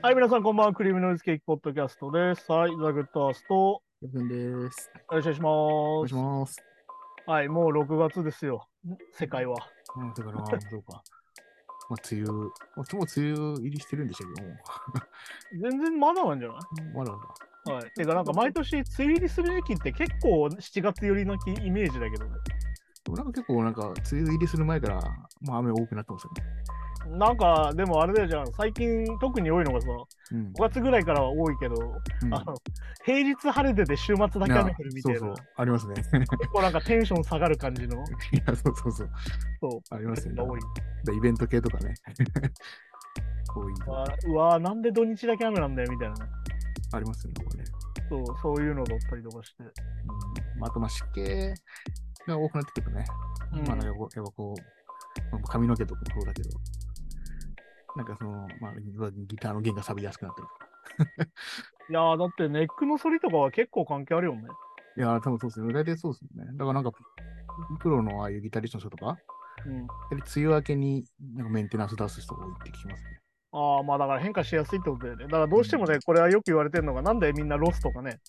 はい、皆さん、こんばんは。クリームノイズケーキポッドキャストです。はい、ザ・グッドアースト、よろしです。よろしくお願いします。お願いします。はい、もう6月ですよ。世界は。うん、だから、そうか。まあ、梅雨、もうもう梅雨入りしてるんでしたけども、全然まだなんじゃない？まだまだ。はい。てか、なんか毎年、梅雨入りする時期って結構7月寄りのイメージだけどね。でもなんか結構なんか、梅雨入りする前から、まあ雨多くなってますよね。なんか、でもあれだよじゃん。最近特に多いのがさ、うん。5月ぐらいからは多いけど、うんあの、平日晴れてて週末だけ雨降るみたいな。そうそう、ありますね。結構なんかテンション下がる感じの、いや、そうそうそう、そう、ありますよねが。多い。でイベント系とかね。多い。わうわーなんで土日だけ雨なんだよみたいなね。ありますよね、これね。そう、そういうのだったりとかして。うん。まあ、あと、まあ、湿気が多くなってくるとね。うんまあ、なんかこう、やっぱこう、まあ髪の毛とかもそうだけど、なんかその、まあ、ギターの弦が錆びやすくなったりとか。いやーだってネックの反りとかは結構関係あるよね。いやー、多分そうですね。大体そうですよね。だからなんか、プロのああいうギタリストの人とか、うん。梅雨明けになんかメンテナンス出す人が多いって聞きますね。ああ、まあだから変化しやすいってことだよね。だからどうしてもね、これはよく言われてるのが、なんでみんなロスとかね、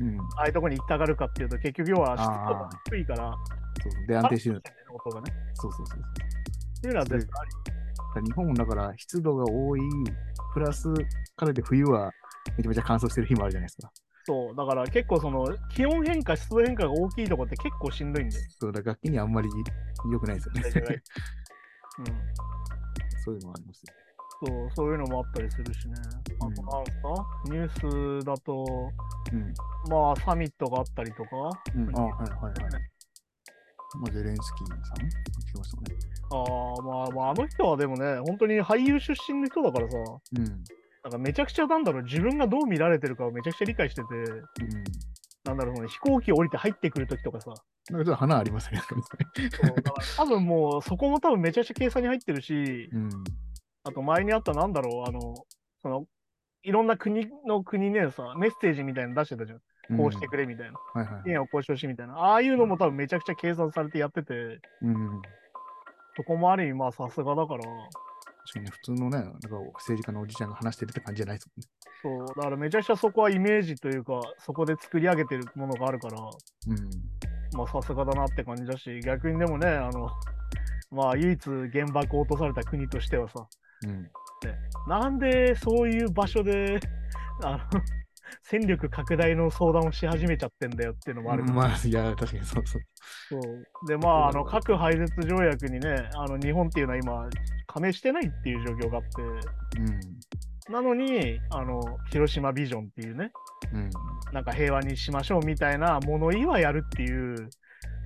うん。ああいうとこに行きたがるかっていうと、結局要は湿度があー低いから、そうそう。で、安定してる。音がね。そうそうそう。っていうのは絶対あり。だから日本だから湿度が多い、プラス、からで冬はめちゃめちゃ乾燥してる日もあるじゃないですか。そう、だから結構その気温変化、湿度変化が大きいとこって結構しんどいんで。そうだ、楽器にはあんまり良くないですよね。うん。そういうのもあります。そう、そういうのもあったりするしね。あとなんすか、ニュースだと、うん。まあサミットがあったりとか、うん、あはいはいはい。まあ、ゼレンスキーさん聞きましたね。ああ、まあまあ、あの人はでもね、本当に俳優出身の人だからさ、うん。なんかめちゃくちゃなんだろう、自分がどう見られてるかをめちゃくちゃ理解してて、うん。なんだろう、その飛行機降りて入ってくるときとかさ、なんかちょっと花ありますね。多分もうそこも多分めちゃくちゃ計算に入ってるし、うん。あと前にあったなんだろう、あの、その、いろんな国の国ねさ、メッセージみたいなの出してたじゃん。こうしてくれみたいな。はいはい支。援をこうしてほしいみたいな。ああいうのも多分めちゃくちゃ計算されてやってて、うん。そこもある意味まあさすがだから、確かにね、普通のね、なんか政治家のおじちゃんが話してるって感じじゃないですそう、だからめちゃくちゃそこはイメージというか、そこで作り上げてるものがあるから、もんね。まあさすがだなって感じだし、逆にでもね、あの、まあ唯一原爆を落とされた国としてはさ、うん。うん。なんでそういう場所で、あの、戦力拡大の相談をし始めちゃってんだよっていうのもあるから、まあ、いや、確かにそうそう。そう。で、まあ、あの、核廃絶条約にね、あの、日本っていうのは今、加盟してないっていう状況があって、うん。なのに、あの、広島ビジョンっていうね、うん。なんか平和にしましょうみたいな物言いはやるっていう、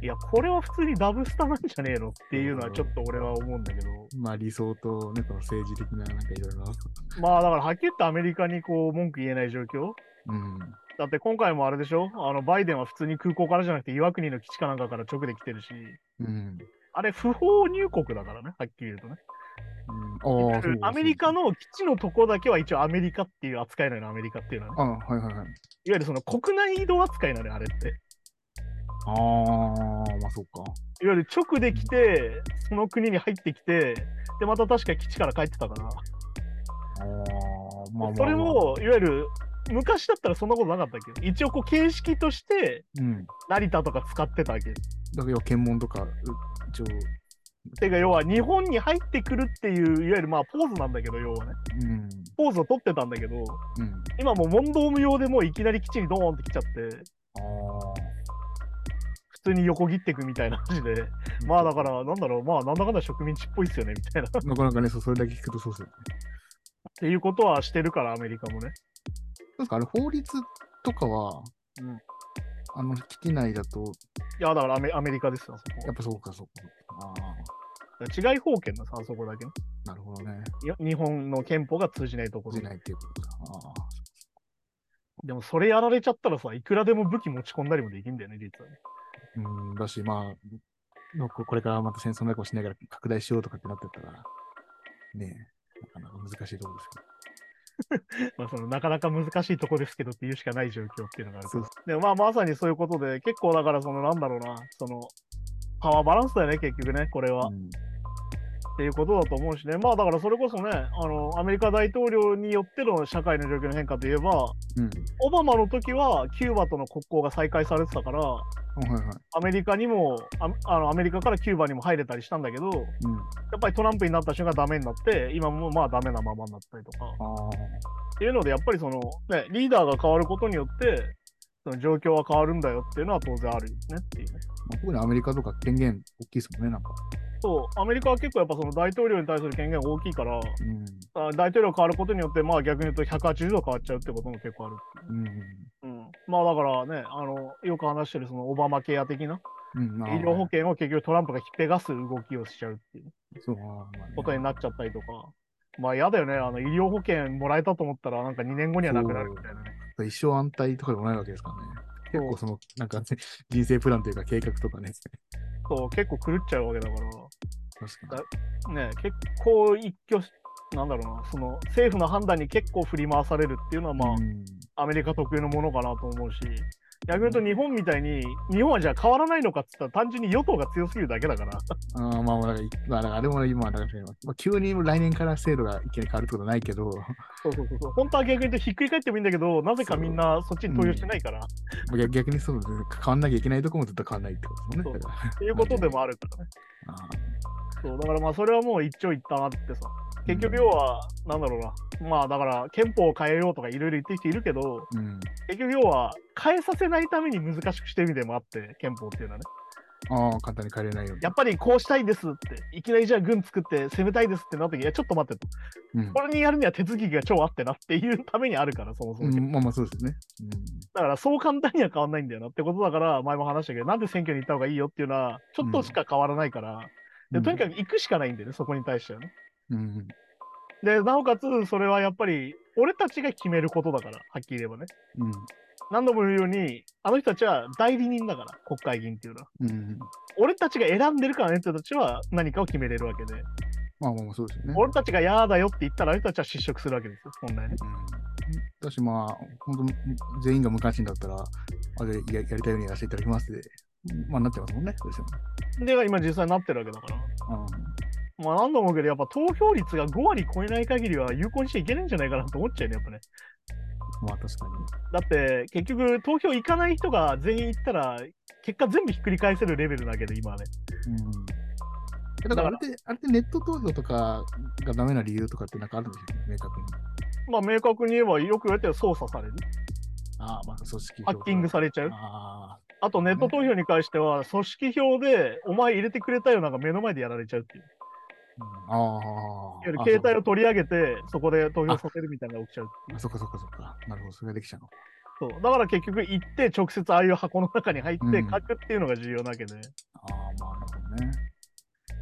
いや、これは普通にダブスタなんじゃねえのっていうのはちょっと俺は思うんだけど、まあ、理想とね、この政治的な、なんかいろいろな。まあだからはっきり言ってアメリカにこう文句言えない状況うん。だって今回もあれでしょ？あのバイデンは普通に空港からじゃなくて岩国の基地かなんかから直で来てるし、うん。あれ不法入国だからね、はっきり言うとね。うん、アメリカの基地のとこだけは一応アメリカっていう扱いなのよ、アメリカっていうのは、ね。あはいはいはい。いわゆるその国内移動扱いなのよ、あれって。ああ、まあそうか。いわゆる直で来て、その国に入ってきて、で、また確か基地から帰ってたから。ああ、まあまあ、まあ。それ、も、いわゆる、昔だったらそんなことなかったっけ一応こう形式としてうん。成田とか使ってたわけ。だけど、検問とか、う一応、てか要は日本に入ってくるっていういわゆるまあポーズなんだけど要はねうん。ポーズを取ってたんだけどうん。今もう問答無用でもういきなり基地にドーンって来ちゃってああ。普通に横切っていくみたいな感じでまあだからなんだろうまあなんだかんだ植民地っぽいっすよねみたいなっ なかなかね、そうそれだけ聞くとそうですよね。ていうことはしてるからアメリカもねですか、あれ、法律とかは、うんあの、基地内だと、いやだからアメアメリカですよやっぱそうか、そうか。あ違い法権のさあそこだけなるほどね。日本の憲法が通じないところ出ないっていうことか。ああ。でもそれやられちゃったらさいくらでも武器持ち込んだりもできんだよね実はねうん、だし、まあ、のここれからまた戦争の中をしながら拡大しようとかってなってったら、ねえ、なかなか難しいところですよ。まあ、そのなかなか難しいとこですけどっていうしかない状況っていうのがあるそう。でもまあまさにそういうことで結構だからそのなんだろうなそのパワーバランスだよね結局ねこれは、うんっていうことだと思うしね、まあだからそれこそね、あのアメリカ大統領によっての社会の状況の変化といえば、うん。オバマの時はキューバとの国交が再開されてたから、はいはい。アメリカにもああのアメリカからキューバにも入れたりしたんだけど、やうん。っぱりトランプになった瞬間ダメになって、今もまあダメなままになったりとか。っていうので、やっぱりその、ね、リーダーが変わることによって、その状況は変わるんだよっていうのは当然あるよねっていうね。まあ、特にアメリカとか権限大きいですもんね、なんか。そう、アメリカは結構やっぱその大統領に対する権限大きいから、うん。あ大統領が変わることによって、まあ逆に言うと180度変わっちゃうってことも結構ある。うん。うん、まあだからね、あの、よく話してるそのオバマケア的な医療保険を結局トランプが引っぺがす動きをしちゃうっていうことになっちゃったりとか。まあ嫌だよね、あの医療保険もらえたと思ったらなんか2年後にはなくなるみたいなね。一生安泰とかでもないわけですからね。結構その、なんか、ね、人生プランというか計画とかね。そう、結構狂っちゃうわけだから。確かに。ね、結構一挙し、なんだろうな、その政府の判断に結構振り回されるっていうのは、まあ、うんアメリカ特有のものかなと思うし、逆に言うと日本みたいに、日本はじゃあ変わらないのかっつったら、単純に与党が強すぎるだけだから、あーまあ、まあ、だからまあ、あれも今、だからまあ、急に来年から制度が一気に変わるってことはないけど、そうそうそうそう、本当は逆に言うとひっくり返ってもいいんだけど、なぜかみんなそっちに投与してないから、っ逆逆にそう変わんなきゃいけないとこもずっと変わんないってことですね。そう。だから。ていうことでもあるからね。あそうだからまあそれはもう一長一短あってさ、結局要は、なんだろうな、まあだから憲法を変えようとかいろいろ言ってる人いるけど、ーうん。結局要は変えさせないために難しくしてる意味でもあって、憲法っていうのはね。ああ、簡単に変えれないように。やっぱりこうしたいですって、いきなりじゃあ軍作って攻めたいですってなった時、いや、ちょっと待ってと。うんこれにやるには手続きが超あってなっていうためにあるから、そもそも。うん、まあまあそうですね。だからそう簡単には変わんないんだよなってことだから、前も話したけど、なんで選挙に行った方がいいよっていうのは、ちょっとしか変わらないから、うん。でとにかく。く行くしかないんだよね、そこに対してはね。うん。で、なおかつ、それはやっぱり、俺たちが決めることだから、はっきり言えばね。うん。何度も言うように、あの人たちは代理人だから、国会議員っていうのは。うん。俺たちが選んでるからあの人たちは何かを決めれるわけで、まあまあまあそうですよね。俺たちが嫌だよって言ったら、あの人たちは失職するわけですよ、本来ね。うん。だしまあ、本当全員が無関心だったら、あれややりたいようにやらせていただきますで、まあなってますもんね。そうで今実際になってるわけだから。うんまあ何度も思うけど、やっぱ投票率が5割超えない限りは有効にしちゃいけないんじゃないかなと思っちゃうね、やっぱね。まあ確かに。だって、結局、投票行かない人が全員行ったら、結果全部ひっくり返せるレベルだけど、今はね。うん。えだからあれって、あれってネット投票とかがダメな理由とかってなんかあるんですよね、明確に。まあ明確に言えば、よく言われてる操作される。ああ、まあ組織ハッキングされちゃう。ああとネット投票に関しては、組織票でお前入れてくれたよなんか目の前でやられちゃうっていう。あ。ああ。いわゆる携帯を取り上げて、そこで投票させるみたいなのが起きちゃううあ、そっかそっかそっか。なるほど、それができちゃうの。そうだから結局行って、直接ああいう箱の中に入ってうん書くっていうのが重要なわけで。ああ、まあなるほどね。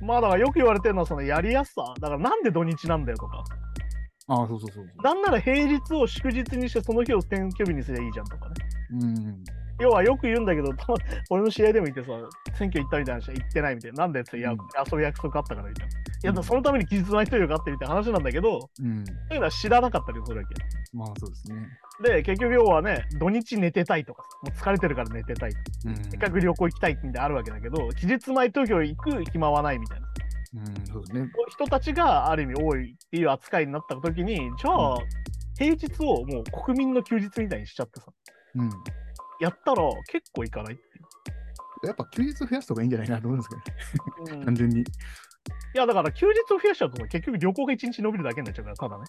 まあだからよく言われてるのはそのやりやすさ。だからなんで土日なんだよとか。ああ、そうそうそう。なんなら平日を祝日にしてその日を選挙日にすればいいじゃんとかね。うん。要はよく言うんだけど、俺の試合でも言ってさ、選挙行ったみたいな人は行ってないみたいな。なんでって、いや、うん遊ぶ約束あったからみたいな。いや、そのために期日前投票があってみたいな話なんだけど、うん。そういうのは知らなかったりするわけ。まあそうですね。で、結局要はね、土日寝てたいとか、もう疲れてるから寝てたいとか、うん。せっかく旅行行きたいみたいなのあるわけだけど、期日前投票行く暇はないみたいな。うん、そうですね。人たちがある意味多いっていう扱いになった時に、じゃあ、うん平日をもう国民の休日みたいにしちゃってさ、うん。やったら結構いかないってやっぱ休日増やすとかいいんじゃないかなと思うんですけどね。いう。うん単純に。いや、だから休日を増やしちゃうとさ、結局旅行が1日伸びるだけになっちゃうから、ただね。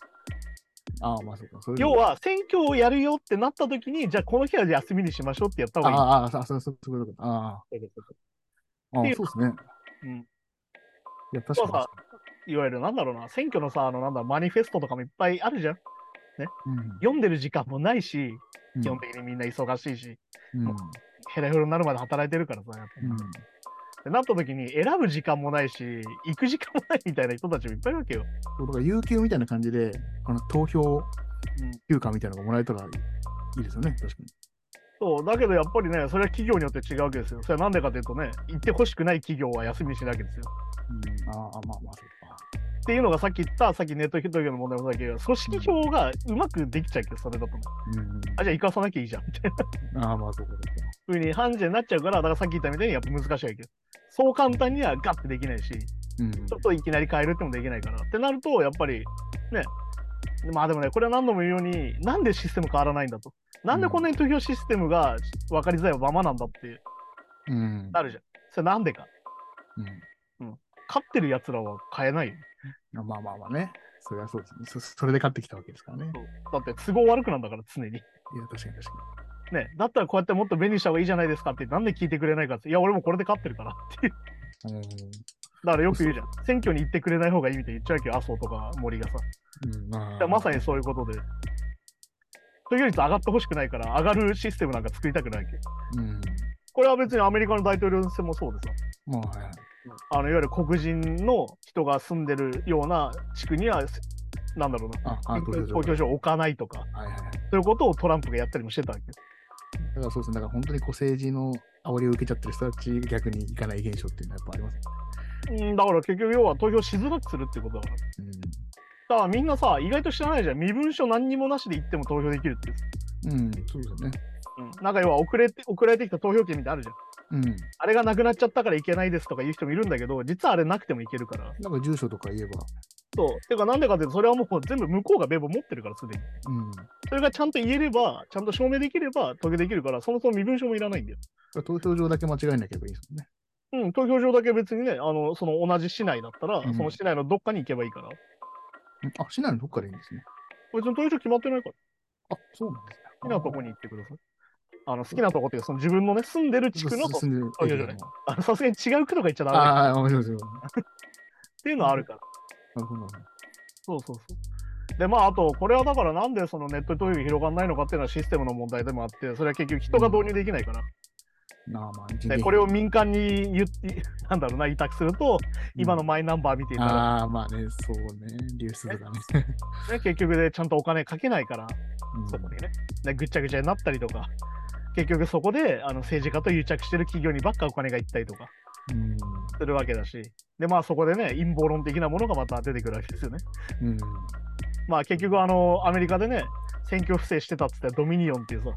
ああ、まあそうか。要、は、選挙をやるよってなった時に、じゃあこの日は休みにしましょうってやった方がいい。ああ、ああ、そうそうそうそう。ああ、そうですね。うん、いや、確かにいわゆるなんだろうな、選挙のさ、あのなんだ、マニフェストとかもいっぱいあるじゃん。うん。読んでる時間もないし、うん基本的にみんな忙しいし、うん。ヘラヘラになるまで働いてるからさ、やっぱうん。なった時に選ぶ時間もないし、行く時間もないみたいな人たちもいっぱいいるわけよ。だから有給みたいな感じで、この投票うん休暇みたいなのがもらえたらいいですよね、確かに。そう、だけどやっぱりね、それは企業によって違うわけですよ。それはなんでかというとね、行ってほしくない企業は休みにしないわけですよ。うん。ああ、まあまあ、そうか。っていうのがさっき言った、さっきネット投票の問題もそうだけど、組織票がうまくできちゃうけど、それだとね。うん。あ、じゃあ行かさなきゃいいじゃん、みたいなああ、まあそうか、そうに判事になっちゃうから、だからさっき言ったみたいにやっぱ難しいわけよ。そう簡単にはガッてできないし、うん。ちょっといきなり変えるってもできないから。ってなると、やっぱり、ね、まあでもね、これは何度も言うように、なんでシステム変わらないんだと。なんでこんなに投票システムが分かりづらいままなんだってうん。なるじゃん。それなんでか。うん勝ってる奴らは変えないよ。まあまあまあね。それはそうですね。そそれで勝ってきたわけですからね。だって都合悪くなんだから、常に。いや、確かに確かね、だったらこうやってもっと便利にした方がいいじゃないですかって、なんで聞いてくれないかって。いや、俺もこれで勝ってるからっていう。に。うん。だからよく言うじゃん。選挙に行ってくれない方がいいみたいに言っちゃうけど、麻生とか森がさ。うん、まだからまさにそういうことで。投票率上がってほしくないから、上がるシステムなんか作りたくないわけ。うん。これは別にアメリカの大統領選もそうでさ。まあ、はいのいわゆる黒人の人が住んでるような地区には、なんだろうな、あ、あ投票所。を置かないとか、はい。そういうことをトランプがやったりもしてたわけ。だからそうですね。だから本当にこう政治の煽りを受けちゃってる人たち逆に行かない現象っていうのはやっぱありますね。うん、だから結局要は投票しづらくするってことだから。だからみんなさ、意外と知らないじゃん。身分証何にもなしで行っても投票できるって。うん。うん、そうですよね。うん、なんか要は遅れて送られてきた投票権みたいあるじゃん。うん。あれがなくなっちゃったからいけないですとか言う人もいるんだけど、実はあれなくてもいけるから。なんか住所とか言えば、そう。てかなんでかっていうと、それはもう全部向こうが名簿持ってるから、すでに。うん。それがちゃんと言えれば、ちゃんと証明できれば投票できるから、そもそも身分証もいらないんだよ。投票所だけ間違えなければいいですもんね。うん、投票所だけ別にね、あの、その同じ市内だったら、うんその市内のどっかに行けばいいから。うんあ、市内のどっかでいいんですね。別に投票所決まってないから、あ、そうなんですね。好きなとこに行ってください。あの、好きなとこっていうか、その自分のね、住んでる地区の、住んでる投票所ねあのさすがに違う区とか行っちゃダメっああ、面白いですよ。ていうのはあるから。なるほど。なるほどそうそうそう。で、まあ、あと、これはだからなんでそのネット投票が広がらないのかっていうのはシステムの問題でもあって、それは結局人が導入できないから。で件これを民間に言って、なんだろうな、委託すると、今のマイナンバー見ていたら、ああ、まあね、そうね、流出とかね。ね、結局でちゃんとお金かけないから、うんそこにね。でぐっちゃぐちゃになったりとか、結局そこであの政治家と癒着してる企業にばっかお金がいったりとかうん。するわけだし、で、まあそこでね、陰謀論的なものがまた出てくるわけですよね。うん。まあ結局あの、アメリカでね、選挙不正してたっつってドミニオンっていうさ、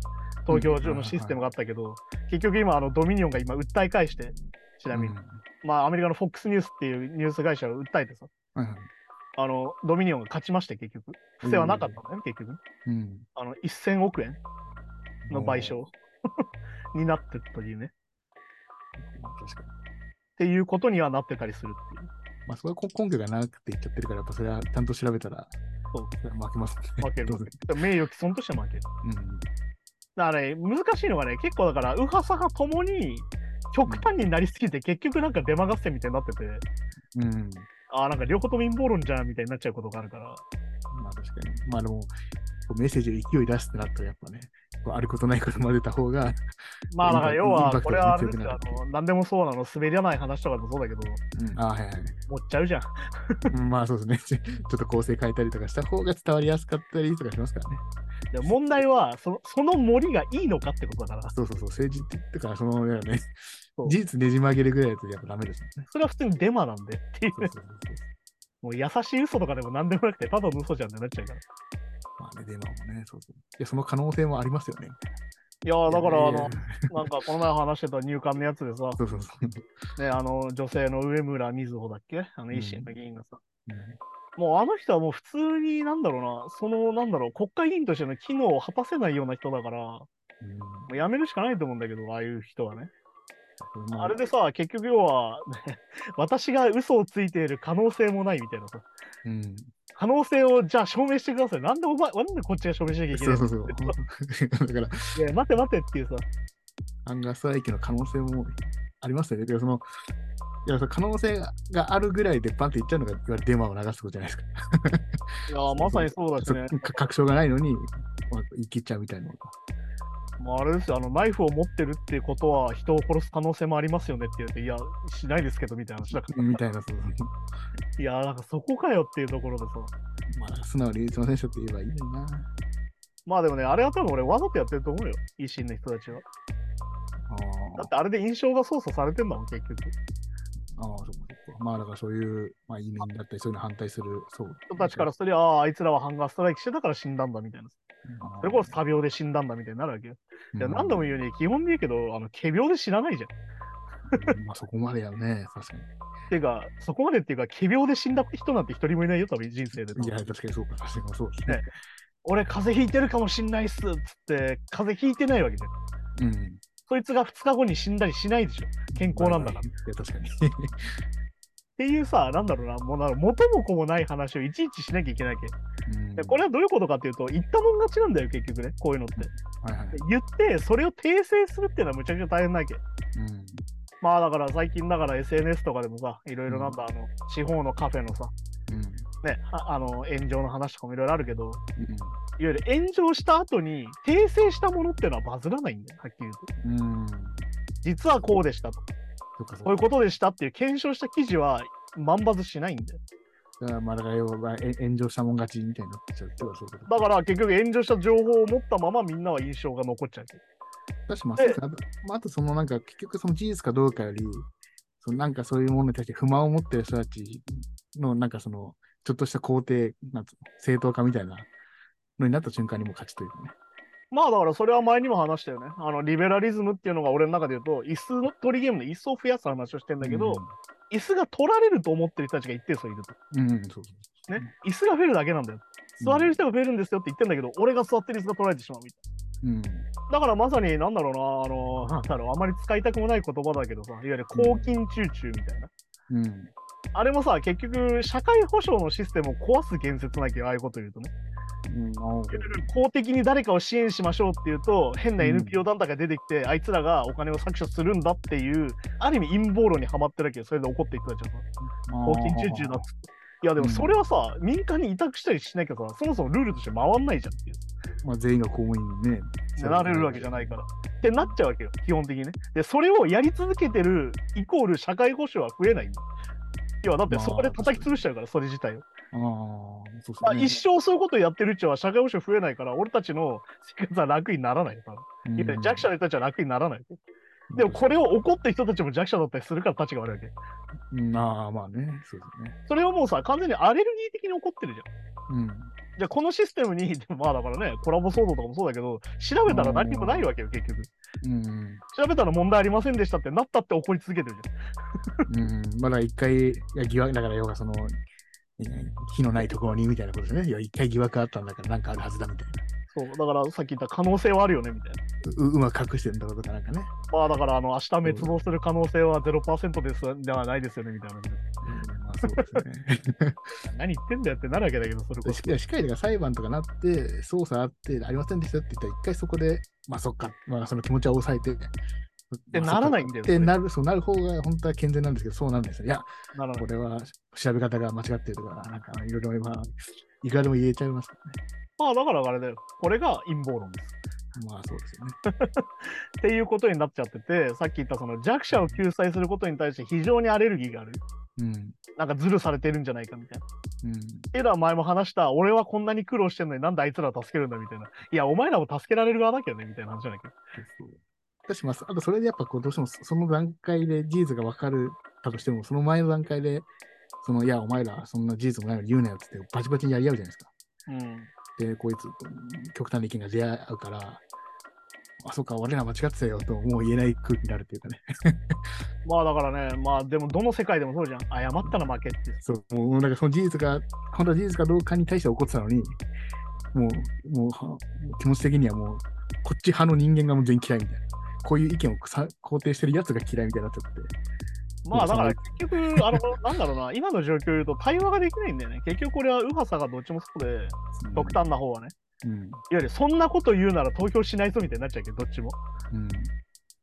投票所のシステムがあったけど、結局今あのドミニオンが今訴え返して、ちなみに、うんまあアメリカの FOX ニュースっていうニュース会社を訴えてさ、はいはいあの、ドミニオンが勝ちまして結局。不正はなかったんだよね、結局。うん。あの、1000億円の賠償 になってったというね。まあ確かに。っていうことにはなってたりするっていう。まあ、それは根拠がなくて言っちゃってるから、やっぱそれはちゃんと調べたら、そう負けますね。負ける名誉毀損として負ける。うん。だからね、難しいのがね、結構だから、右派左派ともに極端になりすぎて、結局なんかデマ合戦みたいになってて、うん。ああ、なんか両方とも陰謀論じゃんみたいになっちゃうことがあるから。まあ確かに。まあでも、メッセージで勢い出すってなったら、やっぱね、あることないこと混ぜた方が、まあだから要は、これはあれですよ、の、何でもそうなの、滑りない話とかもそうだけど、うん、あはいはい。持っちゃうじゃん。うんまあそうですね。ちょっと構成変えたりとかした方が伝わりやすかったりとかしますからね。で問題はその、その森がいいのかってことだから、そうそうそう。政治って言ってから、その、ねそう、事実ねじ曲げるぐらいだとやっぱダメですね。それは普通にデマなんでっていうそうそうそうそう。もう優しい嘘とかでも何でもなくて、ただの嘘じゃんってなっちゃうから。まあね、デマもね、そうそう。いや、その可能性もありますよね。いやーだから、あのなんかこの前話してた入管のやつでさ、そうそうそう。ね、あの、女性の上村瑞穂だっけ？あの、うん維新の議員がさ、うんもうあの人はもう普通に、なんだろうな、その、なんだろう、国会議員としての機能を果たせないような人だから、もうんうやめるしかないと思うんだけど、ああいう人はね。まああれでさ、結局要は、ね、私が嘘をついている可能性もないみたいなさ、うん。可能性をじゃあ証明してください。なんでお前、なんでこっちが証明しなきゃいけないの？そうそうそう。だから、いや待て待てっていうさ、アンガーストライキの可能性もありますよね。でそのいやその可能性があるぐらいでバンって言っちゃうのがいわゆるデマを流すことじゃないですか。いやまさにそうだしね。確証がないのに、まあ言い切っちゃうみたいなのが。まあ、あれですよ、あの、ナイフを持ってるっていうことは人を殺す可能性もありますよねって言うと、いや、しないですけどみたいな話だから。みたいな、そう いや、なんかそこかよっていうところでさ。まあ、素直にすいませんでしたって言えばいいのにな。まあでもね、あれは多分俺わざとやってると思うよ、維新の人たちは。あだってあれで印象が操作されてんだもん、結局。あ、ああ、そっかそっか。まあ、だからそういう、まあ、移民だったり、そういうの反対する、そう。人たちからすりゃ、ああ、あいつらはハンガーストライキしてたから死んだんだみたいな。それこそ多病で死んだんだみたいになるわけよ。いや、うん何度も言うように、基本で言うけど、あの、仮病で死なないじゃん。まあそこまでやね、確かていうか、そこまでっていうか、奇病で死んだ人なんて一人もいないよ、多分人生で。に。いや、確かにそうか、確かにそうですね。俺、風邪ひいてるかもしんないっすっつって、風邪ひいてないわけじゃん。うん。そいつが2日後に死んだりしないでしょ。健康なんだから。確かに。ていうさ、なんだろうな、もうな元も子もない話をいちいちしなきゃいけないわけ。うんでこれはどういうことかっていうと、言ったもん勝ちなんだよ、結局ね、こういうのって。はいはい。言って、それを訂正するっていうのはむちゃくちゃ大変なわけ。うん。まあだから最近だから SNS とかでもさ、いろいろなんだ、あの、地方のカフェのさ、うん。ね、ああの、炎上の話とかもいろいろあるけど、うん。いわゆる炎上した後に訂正したものっていうのはバズらないんだよ、はっきり言うと。うん。実はこうでしたと。そういうことでしたっていう検証した記事は万バズしないんだよ。だからまあ、だから要はえ炎上したもん勝ちみたいになっちゃうっていうそう。だから結局炎上した情報を持ったままみんなは印象が残っちゃう。だし、まあ、まあ、あとそのなんか結局その事実かどうかより、そのなんかそういうものに対して不満を持ってる人たちのなんかそのちょっとした肯定、なん正当化みたいなのになった瞬間にもう勝ちというかね。まあだからそれは前にも話したよね。あのリベラリズムっていうのが俺の中で言うと、椅子の取りゲームの椅子を増やす話をしてんだけど、椅子が取られると思ってる人たちが一定数いると。うん、うん、そうそう。ね、椅子が増えるだけなんだよ。座れる人が増えるんですよって言ってんだけど、俺が座ってる椅子が取られてしまうみたいうん。な。だからまさに、なんだろうな、あの、なんだろう、あまり使いたくもない言葉だけどさ、いわゆる抗菌チューチューみたいな。うん。あれもさ、結局、社会保障のシステムを壊す言説なきゃ、ああいうこと言うとね。うん、公的に誰かを支援しましょうっていうと、変なうん NPO 団体が出てきて、あいつらがお金を搾取するんだっていう、ある意味陰謀論にはまってるわけよ。それで怒っていく人たちはさ、公金チューチューだっつって。いやでもそれはさ、民間に委託したりしなきゃさ、そもそもルールとして回んないじゃんっていう。まあ、全員が公務員にね。なれるわけじゃないから。ってなっちゃうわけよ、基本的にね。で、それをやり続けてるイコール社会保障は増えないんだ。要はだってそこで叩き潰しちゃうから、それ自体を。ああ、そうまあ、そう、ね。一生そういうことをやってるうちは社会保障増えないから、俺たちの生活は楽にならないよ、多分。いわゆる弱者の人たちは楽にならない。でもこれを怒ってる人たちも弱者だったりするから立ちが悪いわけ。うん、ああ、まあね、そうですね。それをもうさ、完全にアレルギー的に怒ってるじゃん。うん。じゃあこのシステムに、まあだからね、コラボ騒動とかもそうだけど、調べたら何にもないわけよ、結局。うん。調べたら問題ありませんでしたってなったって怒り続けてるじゃん。うん。まだ一回、いや疑惑だから、要はその、え火のないところにみたいなことですね。いや、一回疑惑あったんだから、なんかあるはずだみたいな。そう、だからさっき言った可能性はあるよね、みたいな。ううまく隠してるんだろうとか、なんかね。まあだから、あの、明日滅亡する可能性は0%ですではないですよね、みたいな。うん、まあそうですね。何言ってんだよってなるわけだけど、それこそ。ししっかりだから裁判とかなって、捜査あって、ありませんでしたって言ったら、一回そこで、まあそっか、まあその気持ちは抑えて。ってならないんだよってなる、そうなる方が本当は健全なんですけど、そうなんですよ。いや、ならないこれは調べ方が間違ってるとか、なんかいろいろ今、いくらでも言えちゃいますからね。まあだからあれだよ。これが陰謀論です。まあそうですよね。っていうことになっちゃってて、さっき言ったその弱者を救済することに対して非常にアレルギーがある。うん。なんかズルされてるんじゃないかみたいな。うん。っていうのは前も話した、俺はこんなに苦労してんのになんであいつらを助けるんだみたいな。いや、お前らも助けられる側だけどねみたいな話じゃないか。そうそうだし、まあ、あとそれでやっぱこうどうしてもそその段階で事実が分かるたとしても、その前の段階で、そのいや、お前らそんな事実もないのに言うなよって言って、バチバチにやり合うじゃないですか。うん。で、こいつ、極端な意見が出会うから、あ、そうか、俺ら間違ってたよと、もう言えない空気になるっていうかね。まあだからね、まあでもどの世界でもそうじゃん。謝ったら負けって。そう、もう、なんかその事実が、本当は事実かどうかに対して怒ってたのに、もう、もうは、気持ち的にはもう、こっち派の人間がもう全員嫌いみたいな。こういう意見をさ肯定してるやつが嫌いみたいになっちゃって。まあだからそ結局、あの、なんだろうな、今の状況を言うと対話ができないんだよね。結局これは右派さがどっちもそうで、極端な方はね。うん。いわゆるそんなこと言うなら投票しないぞみたいになっちゃうけど、どっちも。うん。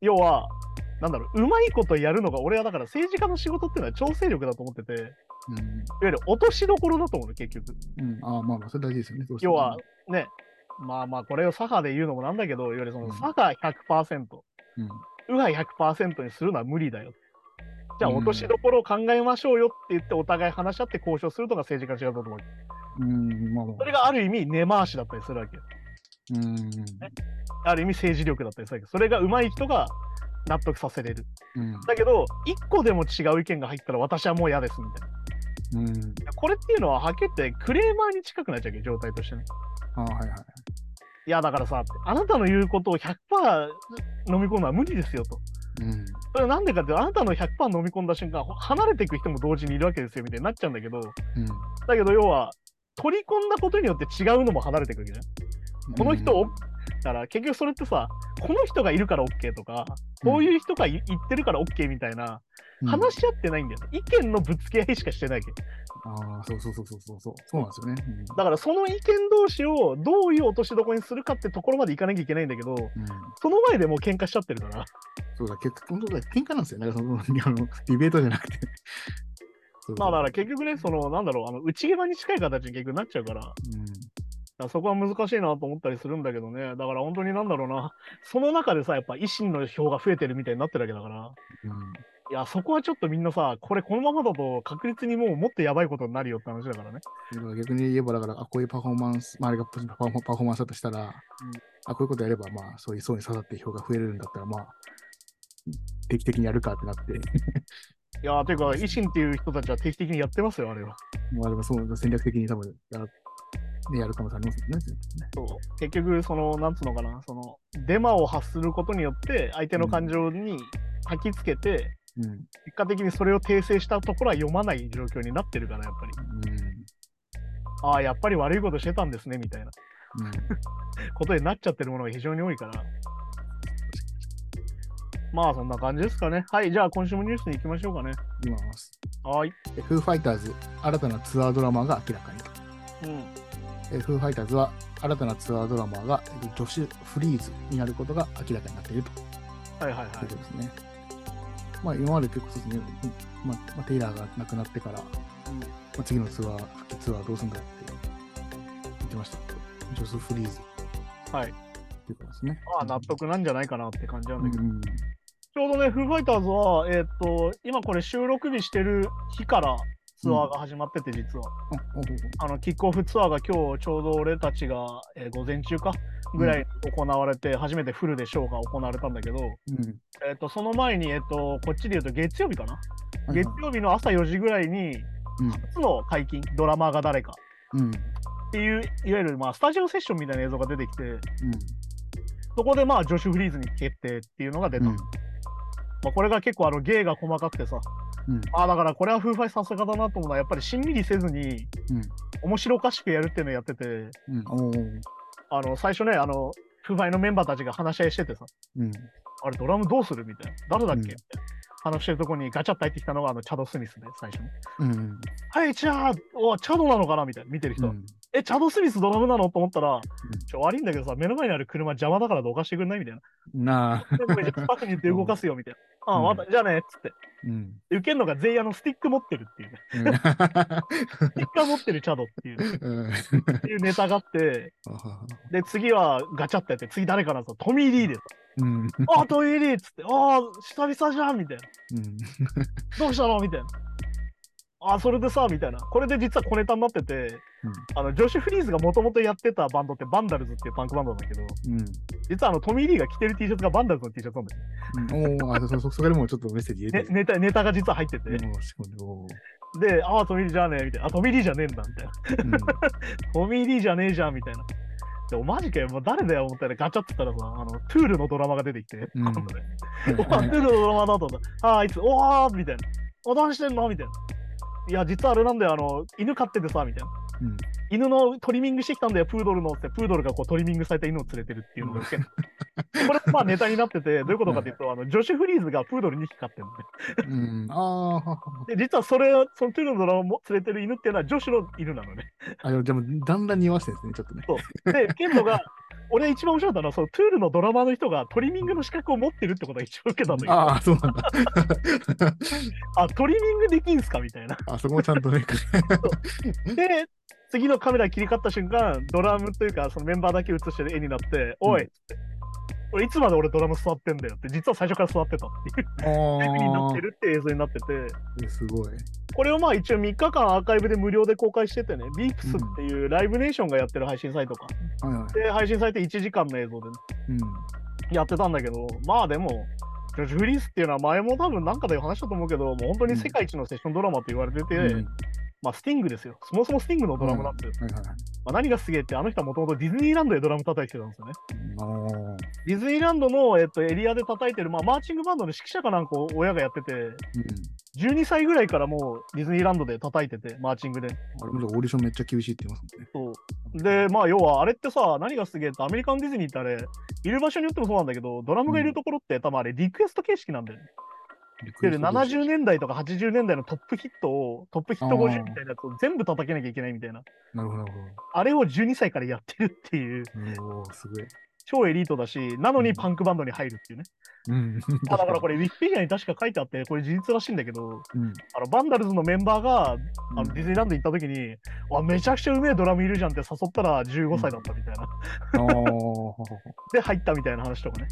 要は、なんだろう、うまいことやるのが、俺はだから政治家の仕事っていうのは調整力だと思ってて、いわうん。ゆる落としどころだと思うの、結局。うん。ああ、まあまあ、それ大事ですよね。どうしても要は、ね、まあまあ、これを左派で言うのもなんだけど、いわゆるそのうん左派100%、うん。右派100%にするのは無理だよ。じゃあ、うん落としどころを考えましょうよって言って、お互い話し合って交渉するのが政治家の仕事だと思う。うん、まあまあ。それがある意味、根回しだったりするわけよ。うん。ある意味、政治力だったりするわけ。それが上手い人が納得させれる。うん。だけど、一個でも違う意見が入ったら私はもう嫌ですみたいな。うん。これっていうのは、はっきり言ってクレーマーに近くなっちゃうけど、状態としてね。ああ、はいはい。いや、だからさ、あなたの言うことを100%飲み込むのは無理ですよと。うん。それなんでかって、あなたの100%飲み込んだ瞬間、ほ離れていく人も同時にいるわけですよみたいになっちゃうんだけど、うん。だけど要は、取り込んだことによって違うのも離れていくわけじゃん。この人を、だから結局それってさ、この人がいるから OK とか、こういう人がい言ってるから OK みたいな、うん、話し合ってないんだよね。意見のぶつけ合いしかしてないわけ。ああ、そうそうそうそうそうそう。そうなんですよね。うんだからその意見同士をどういう落としどころにするかってところまでいかなきゃいけないんだけど、うんその前でもう喧嘩しちゃってるから。そうだ、結構、本当だ、喧嘩なんですよ。なんかその、あのディベートじゃなくて。まあだから結局ね、そのなんだろう、あの内毛場に近い形に結局なっちゃうから、うん。らそこは難しいなと思ったりするんだけどね、だから本当になんだろうな、その中でさ、やっぱ維新の票が増えてるみたいになってるわけだから、うんいや、そこはちょっとみんなさ、これこのままだと確実にもうもっとやばいことになるよって話だからね。だから逆に言えば、だから、あ、こういうパフォーマンス、まあ、あれがパフォーマンスだとしたら、あ、こういうことやれば、まあ、そういう層に刺さって票が増えるんだったら、まあ、定期的にやるかってなって、いやー、ていうか、維新っていう人たちは定期的にやってますよ、あれは。まあ、でもそう戦略的に多分や、ね、やる可能性ありますよねそう結局、その、なんつうのかな、その、デマを発することによって、相手の感情に吐きつけて、うん。結果的にそれを訂正したところは読まない状況になってるから、やっぱり。うん。ああ、やっぱり悪いことしてたんですね、みたいなうん。ことになっちゃってるものが非常に多いから。まあ、そんな感じですかね。はい、じゃあ今週もニュースに行きましょうかね。いきます。はい。えフーファイターズ、新たなツアードラマが明らかに。うん。えフーファイターズは、新たなツアードラマがえ女子フリーズになることが明らかになっているとはいはいはいいうこと。ですね。まあ、今まで結構そうですね、うんまあ、まあ、テイラーが亡くなってから、うんまあ、次のツアー、復帰ツアーどうするんだって言ってました女子フリーズはい。っていうことですね。まあ、納得なんじゃないかなって感じなんだけど。うん。ちょうどね、フーファイターズは、えーっと、今これ収録日してる日からツアーが始まってて、実は。あの、キックオフツアーが今日ちょうど俺たちが、えー午前中かぐらいに行われて、初めてフルでショーが行われたんだけど、うん。えーっと、その前に、えーっと、こっちで言うと月曜日かな、うん。月曜日の朝4時ぐらいに、うん。初の解禁、ドラマーが誰かうん。っていう、いわゆる、まあ、スタジオセッションみたいな映像が出てきて、うん。そこでまあ、ジョシュ・フリーズに決定っていうのが出た。うん。まあ、これが結構あの芸が細かくてさ、うん。ああ、だからこれは風イさすがだなと思うのは、やっぱりしんみりせずに、うん。面白おかしくやるっていうのをやってて、うん。あの、最初ね、あの、風イのメンバーたちが話し合いしててさ、うん。あれ、ドラムどうするみたいな。誰だっけ、うんみたいな。話してるとこにガチャッと入ってきたのが、あの、チャド・スミスね、最初に。うん。はい、じゃあ、おチャドなのかな？みたいな、見てる人。うん。え、チャド・スミスドラムなの？と思ったら、ちょ、悪いんだけどさ、目の前にある車邪魔だからどかしてくんないみたいな。なあ。でこれじゃあスタッフに言って動かすよ、みたいな。ああ、うんわかった、じゃあね、っつって。うん。で受けるのが全員あのスティック持ってるっていうね。うんスティッカー持ってるチャドっていう,、うん。っていうネタがあって、で、次はガチャってやって、次誰かなと、トミー・リーです。うん。あ、トミー・リーっつって、ああ、久々じゃんみたいな。うん。どうしたの？みたいな。あ、それでさ、みたいな。これで実は小ネタになってて、うんあの、ジョシュ・フリーズがもともとやってたバンドってバンダルズっていうパンクバンドなんだけど、うん。実はあの、トミー・リーが着てる T シャツが Vandals の T シャツなんだよ。うん。おーあ、そ、そ、それもちょっとメッセージ入れて。ねネタネタが実は入ってて、でああ、トミー・リーじゃねえ、みたいな。あ、トミー・リーじゃねえんだ、みたいな。うん。トミー・リーじゃねえじゃん、みたいな。でもマジかよ、もう誰だよ、思ったらガチャって言ったらさ、あの、 Tool のドラマーが出てきて、うん今度ねお Tool のドラマーだと思った。あいつ、おーみたいな。お、何してんの？みたいな。いや、実はあれなんだよ、あの、犬飼っててさ、みたいな。うん。犬のトリミングしてきたんだよ、プードルのって、プードルがこうトリミングされた犬を連れてるっていうのが これまあネタになってて、どういうことかっていうと、あの、ジョシュ・フリーズがプードル2匹飼ってるん。あで、実はそれ、そのトゥールのドラマも連れてる犬っていうのはジョシュの犬なのね。あ。あ、でも、だんだん匂わせてるんですね、ちょっとね。そう。で、ケントが、俺一番面白かったのは、そのトゥールのドラマの人がトリミングの資格を持ってるってことが一番受けたんだけど、あああ、そうなんだ。トリミングできんすか？みたいな。あそこもちゃんとね。で、次のカメラ切り替わった瞬間、ドラムというか、そのメンバーだけ映してる絵になって、おい俺いつまで俺ドラム座ってんだよって、実は最初から座ってたっていう になっあてるって映像になってて、ー。すごい。これをまあ一応3日間アーカイブで無料で公開しててね、ビープスっていうライブネーションがやってる配信サイトか。はいはい。で、配信されて1時間の映像でね、うん。やってたんだけど、まあでも、ジョジュ・フリースっていうのは前も多分なんかで話したと思うけど、もう本当に世界一のセッションドラマと言われてて、うんまあ、スティングですよ。そもそもスティングのドラムなんですよ。はいはいはい。まあ、何がすげえって、あの人はもともとディズニーランドでドラム叩いてたんですよね。ディズニーランドの、えっと、エリアで叩いてる、まあ、マーチングバンドの指揮者かなんかを親がやってて、うん。12歳ぐらいからもうディズニーランドで叩いてて、マーチングで。あれもオーディションめっちゃ厳しいって言いますもんね。そうで、まあ、要はあれってさ、何がすげえって、アメリカンディズニーってあれ、いる場所によってもそうなんだけど、ドラムがいるところって、多分あれ、リクエスト形式なんだよね。で70年代とか80年代のトップヒットを、トップヒット50みたいなやつを全部叩けなきゃいけないみたいな。なるほど、あれを12歳からやってるっていう。おー、すごい。超エリートだし、なのにパンクバンドに入るっていうね。うん。あだからこれ、ウィキペディアに確か書いてあって、これ事実らしいんだけど、うん。あのバンダルズのメンバーがあのうんディズニーランド行った時に、わめちゃくちゃうめえドラムいるじゃんって誘ったら15歳だったみたいな。で、入ったみたいな話とかね。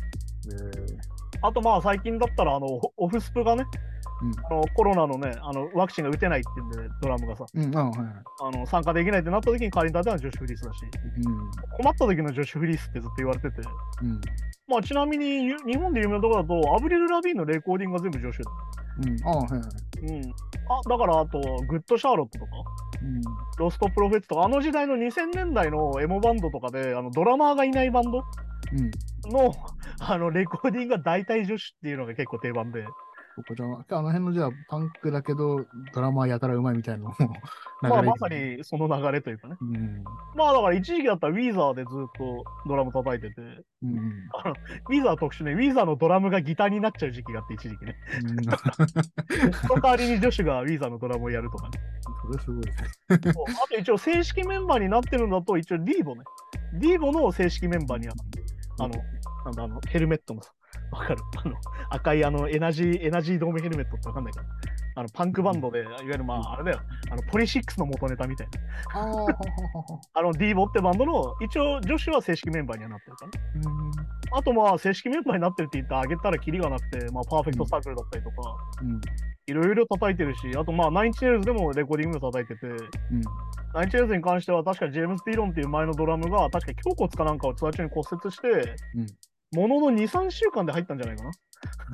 えーあとまあ最近だったら、あの、オフスプがね、うんあのコロナのね、あのワクチンが打てないっていうんで、ドラムがさ、うん、あはいはい。あの参加できないってなった時に代わりに立てたのはジョシュ・フリースだし、困った時のジョシュ・フリースってずっと言われてて、うん。うん。まあちなみにゆ日本で有名なところだと、アヴリル・ラヴィーンのレコーディングが全部ジョシュだ。うん。あはいはい。うん。あ、だからあと、 Good Charlotte とか、うん。 Lostprophets とか、あの時代の2000年代のエモバンドとかで、あのドラマーがいないバンドうん。のあのレコーディングが大体女子っていうのが結構定番で、そこじゃあ、あの辺のじゃあ、パンクだけど、ドラマはやたらうまいみたいなのも まあ、まさにその流れというかね。うん。まあだから一時期だったらウィーザーでずっとドラム叩いてて、うん。あのウィーザー特殊ね、ウィーザーのドラムがギターになっちゃう時期があって、一時期ね。その代わりに女子がウィーザーのドラムをやるとかね。それすごいですね。あと一応正式メンバーになってるんだと、一応ディーボね。Devo の正式メンバーには、あの、なんだ、あの、ヘルメットのさ、わかるあの、赤いあの、エナジー、エナジードームヘルメットってわかんないから。あの、パンクバンドで、いわゆるまあ、あれだよ、あの、 POLYSICS の元ネタみたいな。あ の、 Devo ってバンドの、一応、ジョシュは正式メンバーにはなってるからね。うん。あとまあ、正式メンバーになってるって言って挙げたらキリがなくて、まあ、 Perfect Circle だったりとか、うん。いろいろ叩いてるし、あとまあ、 Nine Inch Nails でもレコーディングで叩いてて、うん。ナインチネイルズに関しては確かジェームズ・ティーロンっていう前のドラムが、確か胸骨かなんかをツアー中に骨折して、ものの2、3週間で入ったんじゃないかな？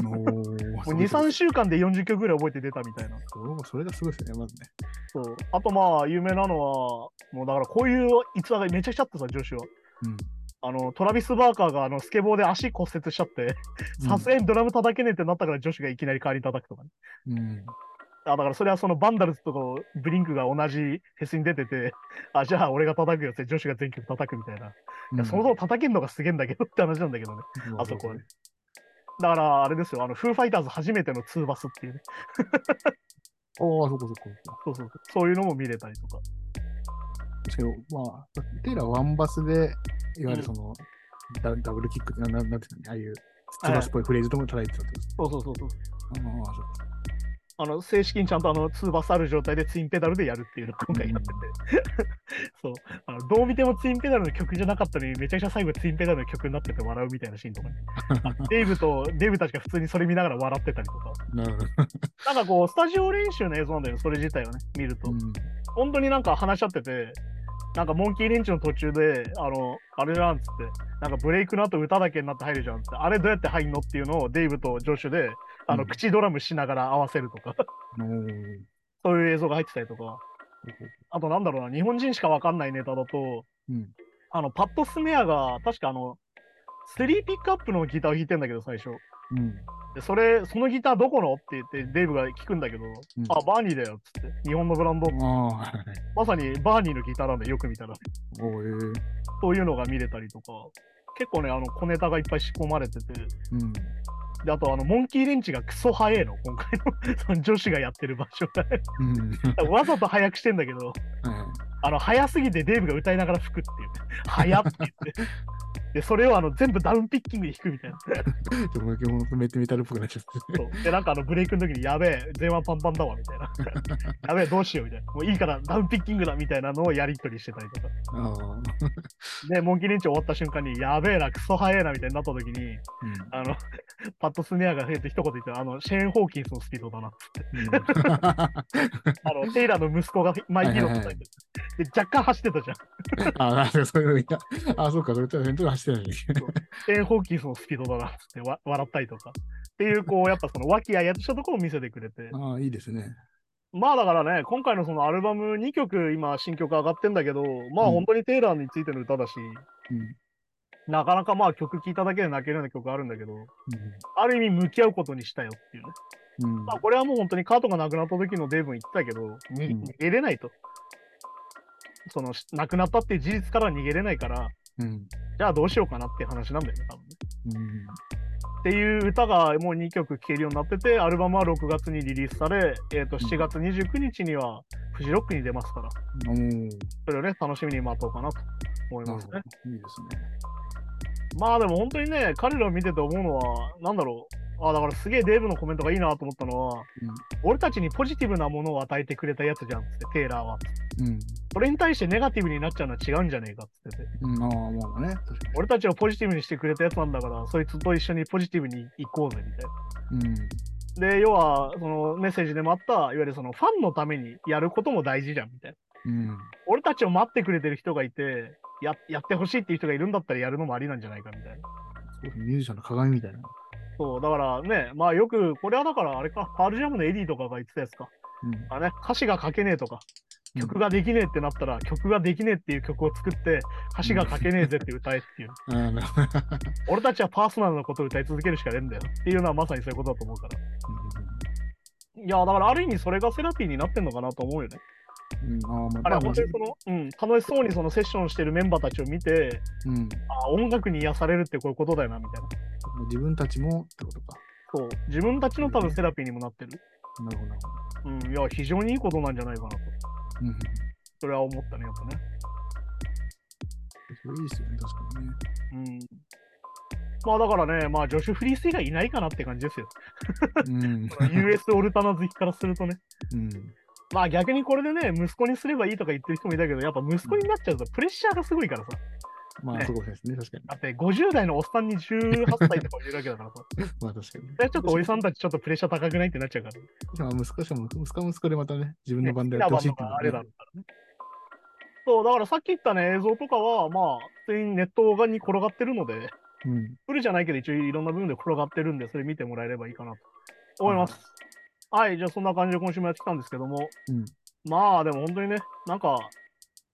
おー もう2、3週間で40曲ぐらい覚えて出たみたいな。そそれがすごいですね、まずね。そう。あとまあ、有名なのは、もうだからこういう逸話がめちゃくちゃあってさ、女子は。うん。あの、トラビス・バーカーがあのスケボーで足骨折しちゃって、さすがにドラム叩けねえってなったから女子がいきなり代わりに叩くとかね。うん。あだからそれはそのバンダルズとブリンクが同じフェスに出てて、あ、じゃあ俺が叩くよって女子が全曲叩くみたいな。いや、そもそも叩けんのがすげえんだけどって話なんだけどね。うんあそこはね。だからあれですよ、あの、フーファイターズ初めてのツーバスっていうね。ああ、そこそこ。そうそうそう。そういうのも見れたりとか。確かに、まあ、テイラーワンバスで、いわゆるその、ダダブルキックって、ななんていうのああいう、スツバスっぽいフレーズとも叩いてたってことです。そうそうそうそう。ああ、そうか。あの、正式にちゃんとあの、ツーバスある状態でツインペダルでやるっていうのを今回やってて。そう。あの、どう見てもツインペダルの曲じゃなかったのに、めちゃくちゃ最後ツインペダルの曲になってて笑うみたいなシーンとかね。デイブと、デイブたちが普通にそれ見ながら笑ってたりとか。なんかこう、スタジオ練習の映像なんだよね、それ自体はね、見ると。うん。本当になんか話し合ってて、なんかモンキーレンチの途中で、あの、あれじゃんっつって、なんかブレイクの後歌だけになって入るじゃんって、あれどうやって入んのっていうのをデイブとジョシュで、あの、うん口ドラムしながら合わせるとか、そういう映像が入ってたりとか、あとなんだろうな、日本人しかわかんないネタだと、うん。あの、パッド・スメアが、確かあの、スリーピックアップのギターを弾いてんだけど、最初。うん。で、それ、そのギターどこのって言って、デイブが聞くんだけど、あ、バーニーだよ、っつって。日本のブランド。まさにバーニーのギターなんで、よく見たら。おーそういうのが見れたりとか、結構ね、あの、小ネタがいっぱい仕込まれてて、うん。で、あと、あの、モンキーレンチがクソ速えの、今回の、その女子がやってる場所が。うん。わざと速くしてんだけど、はいあの、速すぎてデーブが歌いながら吹くっていうね。速って言って。で、それをあの、全部ダウンピッキングで弾くみたいな。ちょっともうめっちゃメタルっぽくなっちゃって。そうで、なんかあの、ブレイクの時に、やべえ、前腕パンパンだわ、みたいな。やべえ、どうしよう、みたいな。もういいから、ダウンピッキングだ、みたいなのをやり取りしてたりとか。ああ。で、モンキーレンチ終わった瞬間に、やべえな、クソ速えな、みたいになった時に、あの、パッドスネアが増えて一言言って、あの、シェーン・ホーキンスのスピードだな、つって。あの、テイラーの息子がマイキーの叩いてる。で、若干走ってたじゃん。ああ、そういうのいや。ああ、そうか、それと先頭走ってないね。シェーン・ホーキンスのスピードだな、つってわ笑ったりとか。っていう、こう、やっぱその、和気あいあいとしたところを見せてくれて。ああ、いいですね。まあだからね、今回のそのアルバム2曲、今、新曲上がってんだけど、まあうん本当にテイラーについての歌だし、うん。なかなかまあ曲聴いただけで泣けるような曲あるんだけど、ある意味向き合うことにしたよっていうね。うん。うんまあこれはもう本当にカートが亡くなった時のデーブン言ってたけど、逃げれないと。そのし亡くなったっていう事実からは逃げれないから、うん。じゃあどうしようかなっていう話なんだよね、多分ね。うん。っていう歌がもう2曲聴けるようになってて、アルバムは6月にリリースされ、えー、と7月29日にはフジロックに出ますから、おーそれをね、楽しみに待とうかなと思いますね。いいですね。まあでも本当にね、彼らを見てて思うのは、なんだろう。あだからすげえデーブのコメントがいいなと思ったのは、俺たちにポジティブなものを与えてくれたやつじゃんって、テイラーは。うん。それに対してネガティブになっちゃうのは違うんじゃねえかってて。うん。ああ、まあね。俺たちをポジティブにしてくれたやつなんだから、そいつと一緒にポジティブに行こうぜみたいな。に。で、要は、そのメッセージでもあった、いわゆるそのファンのためにやることも大事じゃんみたいな。うん。うん。俺たちを待ってくれてる人がいて、ややってほしいっていう人がいるんだったらやるのもありなんじゃないかみたいな。ミュージシャンの鏡みたいな。そう、だからね、まあよく、これはだからあれか、パールジャムのエディとかが言ってたやつか。うん。あね、歌詞が書けねえとか、うん曲ができねえってなったら、曲ができねえっていう曲を作って、歌詞が書けねえぜって歌えっていう。ああ、なるほど。俺たちはパーソナルなことを歌い続けるしかねえんだよっていうのはまさにそういうことだと思うから。いや、だからある意味それがセラピーになってんのかなと思うよね。あれあ、本当にその、うん、楽しそうにそのセッションしてるメンバーたちを見て、うん。あ音楽に癒されるってこういうことだよなみたいな。自分たちもってことか。そう、自分たちの多分セラピーにもなってる。なるほど、なるほど。うん、いや、非常にいいことなんじゃないかなと。うん。それは思ったね、やっぱね。それいいですよね、確かにね。うん。まあだからね、まあジョシュ・フリース以外いないかなって感じですよ。うん。US オルタナ好きからするとね。うん。まあ逆にこれでね、息子にすればいいとか言ってる人もいたけど、やっぱ息子になっちゃうとプレッシャーがすごいからさ。まあ、ねそうですね、確かに。だって50代のおっさんに18歳とかいるわけだからさ。まあ、確かに。ちょっとおじさんたちちょっとプレッシャー高くないってなっちゃうから。まあ、息子しかも、息子は息子でまたね、自分ねのバンド好きなやってほしいっていうのはバンドがあれだろうからね。そう、だからさっき言ったね、映像とかは、まあ、普通にネット側に転がってるので、うん。フルじゃないけど、一応いろんな部分で転がってるんで、それ見てもらえればいいかなと思います。はい、じゃあそんな感じで今週もやってきたんですけども、うんまあでも本当にね、なんか、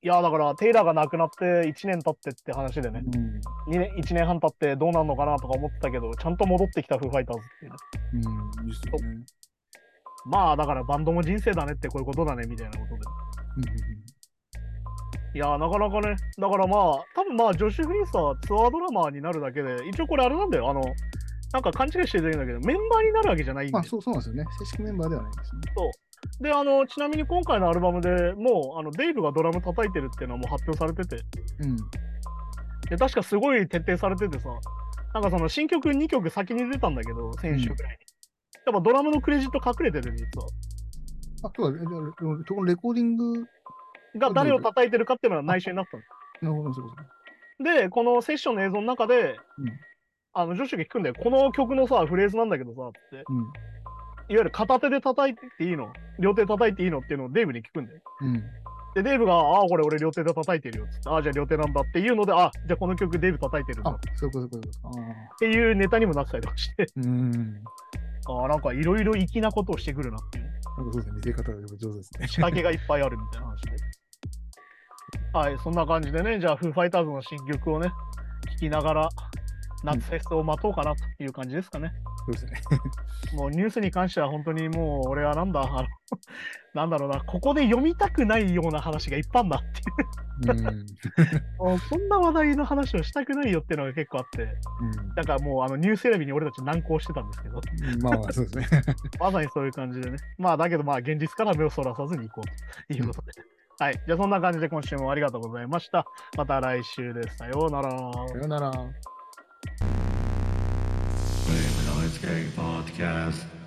いやだからテイラーが亡くなって1年経ってって話でね、うん。2年1年半経ってどうなるのかなとか思ってたけど、ちゃんと戻ってきたフーファイターズっていうね。うん。ね。まあだからバンドも人生だねってこういうことだねみたいなことで。いやなかなかね、だからまあ、多分まあ、ジョシュ・フリースはツアードラマーになるだけで、一応これあれなんだよ、あの、なんか勘違いしてるんだけど、メンバーになるわけじゃないんであ、そうそうなんですよね。正式メンバーではないですね。で、あの、ちなみに今回のアルバムでもう、あの、デイブがドラム叩いてるっていうのはもう発表されてて、うん。で、確かすごい徹底されててさ、なんかその新曲2曲先に出たんだけど、先週ぐらいに。やっぱドラムのクレジット隠れてて、実は。あ、そうだ、えじゃあそこのレコーディング、が誰を叩いてるかっていうのは内緒になったの。なるほど、そうそう。で、このセッションの映像の中で、うんあの、ジョシュが聞くんだよ。この曲のさ、フレーズなんだけどさ、って。うん。いわゆる片手で叩いていいの？両手叩いていいのっていうのをデーブに聞くんだよ。うん。で、デーブが、ああ、これ俺両手で叩いてるよ。つって、ああ、じゃあ両手なんだっていうので、あじゃあこの曲デーブ叩いてるんだっあ、そういうこと、そういうこと。ああ。ていうネタにもなってたりとかして、うん。ああ、なんかいろいろ粋なことをしてくるなっていう。なんかそうですね、見せ方が上手ですね。仕掛けがいっぱいあるみたいな話で。はい、そんな感じでね、じゃあ、フーファイターズの新曲をね、聴きながら、夏フェスを待とうかなという感じですかね。そうですね。もうニュースに関しては本当にもう俺はなんだ、あの、なんだろうな、ここで読みたくないような話がいっぱいあんだっていう。うん。もうこんな話題の話をしたくないよっていうのが結構あって、だからもうあのニュース選びに俺たち難航してたんですけど、うん。まあまあ、そうですね。まさにそういう感じでね。まあだけどまあ現実から目をそらさずに行こうということで。はい。じゃあそんな感じで今週もありがとうございました。また来週です。さようなら。さよなら。Lionsgate Podcast.